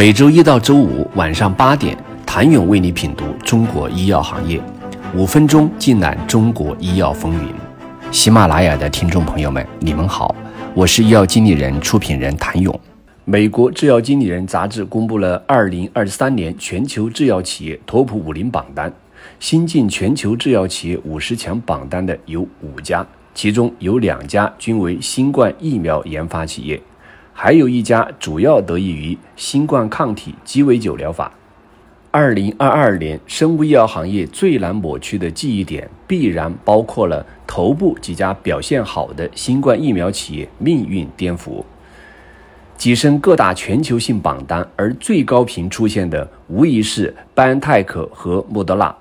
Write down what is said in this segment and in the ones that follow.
每周一到周五晚上八点，谭勇为你品读中国医药行业，五分钟尽览中国医药风云。喜马拉雅的听众朋友们，你们好，我是医药经理人、出品人谭勇。美国制药经理人杂志公布了二零二三年全球制药企业 TOP 五零榜单，新进全球制药企业五十强榜单的有五家，其中有两家均为新冠疫苗研发企业。还有一家主要得益于新冠抗体鸡尾酒疗法。二零二二年，生物医药行业最难抹去的记忆点，必然包括了头部几家表现好的新冠疫苗企业命运颠覆，跻身各大全球性榜单。而最高频出现的，无疑是拜恩泰克和莫德纳。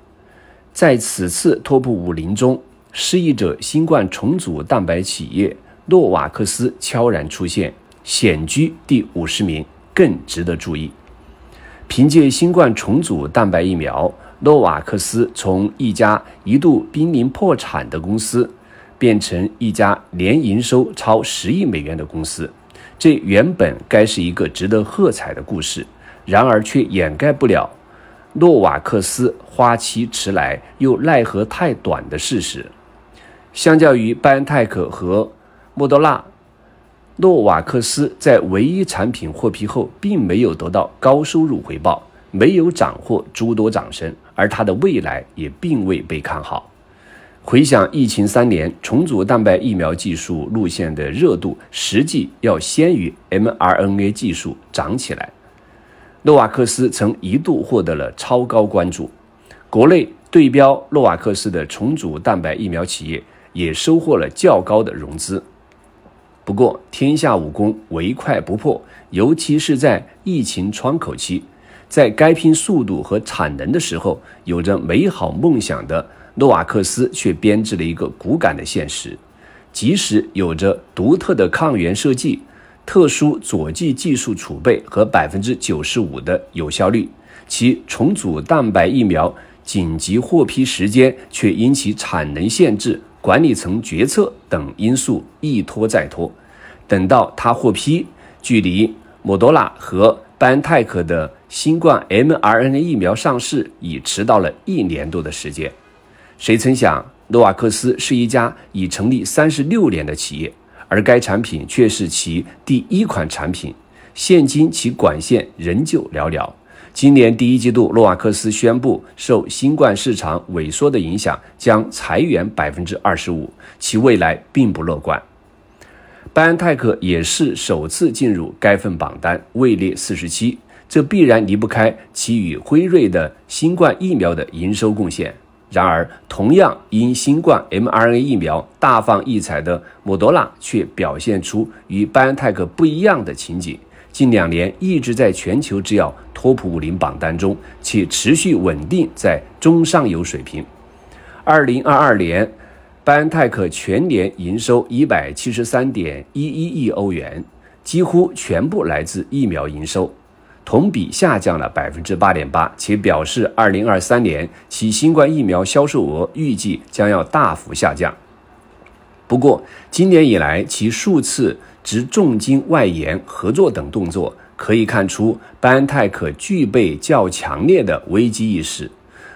在此次 TOP 五零中，失意者新冠重组蛋白企业诺瓦克斯悄然出现。险居第五十名，更值得注意。凭借新冠重组蛋白疫苗，诺瓦克斯从一家一度濒临破产的公司，变成一家年营收超十亿美元的公司。这原本该是一个值得喝彩的故事，然而却掩盖不了诺瓦克斯花期迟来又奈何太短的事实。相较于拜恩泰克和莫德纳。诺瓦克斯在唯一产品获批后，并没有得到高收入回报，没有斩获诸多掌声，而它的未来也并未被看好。回想疫情三年，重组蛋白疫苗技术路线的热度，实际要先于 mRNA 技术涨起来。诺瓦克斯曾一度获得了超高关注，国内对标诺瓦克斯的重组蛋白疫苗企业也收获了较高的融资。不过，天下武功唯快不破，尤其是在疫情窗口期，在该拼速度和产能的时候，有着美好梦想的诺瓦克斯却编织了一个骨感的现实。即使有着独特的抗原设计、特殊佐剂技术储备和百分之九十五的有效率，其重组蛋白疫苗紧急获批时间却因其产能限制。管理层决策等因素一拖再拖，等到他获批，距离莫多纳和拜恩泰克的新冠 mRNA 疫苗上市已迟到了一年多的时间。谁曾想，诺瓦克斯是一家已成立三十六年的企业，而该产品却是其第一款产品，现今其管线仍旧寥寥。今年第一季度，诺瓦克斯宣布受新冠市场萎缩的影响，将裁员百分之二十五，其未来并不乐观。拜恩泰克也是首次进入该份榜单，位列四十七，这必然离不开其与辉瑞的新冠疫苗的营收贡献。然而，同样因新冠 mRNA 疫苗大放异彩的莫德纳，却表现出与拜恩泰克不一样的情景。近两年一直在全球制药托普五零榜单中，且持续稳定在中上游水平。二零二二年，拜恩泰克全年营收一百七十三点一一亿欧元，几乎全部来自疫苗营收，同比下降了百分之八点八，且表示二零二三年其新冠疫苗销售额预计将要大幅下降。不过，今年以来其数次。值重金外延合作等动作，可以看出拜恩泰克具备较强烈的危机意识。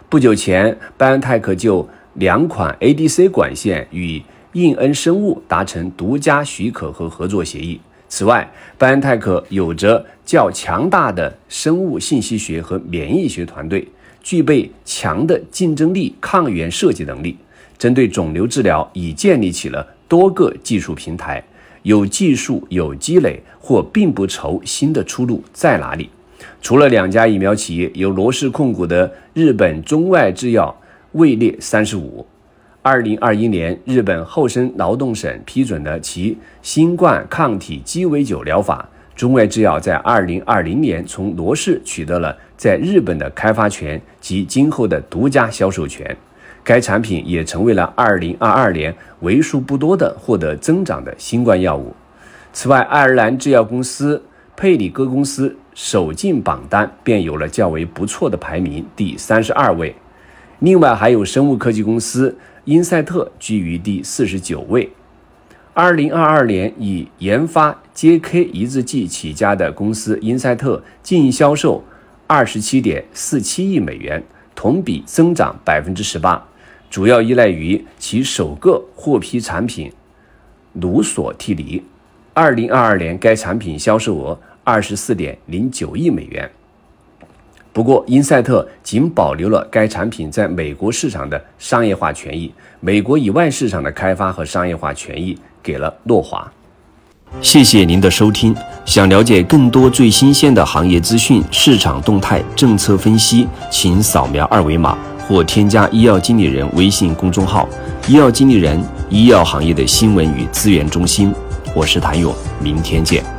不久前，拜恩泰克就两款 ADC 管线与印恩生物达成独家许可和合作协议。此外，拜恩泰克有着较强大的生物信息学和免疫学团队，具备强的竞争力抗原设计能力，针对肿瘤治疗已建立起了多个技术平台。有技术有积累，或并不愁新的出路在哪里。除了两家疫苗企业，由罗氏控股的日本中外制药位列三十五。二零二一年，日本厚生劳动省批准了其新冠抗体鸡尾酒疗法。中外制药在二零二零年从罗氏取得了在日本的开发权及今后的独家销售权。该产品也成为了2022年为数不多的获得增长的新冠药物。此外，爱尔兰制药公司佩里戈公司首进榜单便有了较为不错的排名，第三十二位。另外，还有生物科技公司英赛特居于第四十九位。二零二二年以研发 JK 抑制剂起家的公司英赛特净销售二十七点四七亿美元，同比增长百分之十八，主要依赖于其首个获批产品卢索替尼。二零二二年该产品销售额二十四点零九亿美元。不过，英赛特仅保留了该产品在美国市场的商业化权益，美国以外市场的开发和商业化权益给了诺华。谢谢您的收听。想了解更多最新鲜的行业资讯、市场动态、政策分析，请扫描二维码或添加医药经理人微信公众号“医药经理人”——医药行业的新闻与资源中心。我是谭勇，明天见。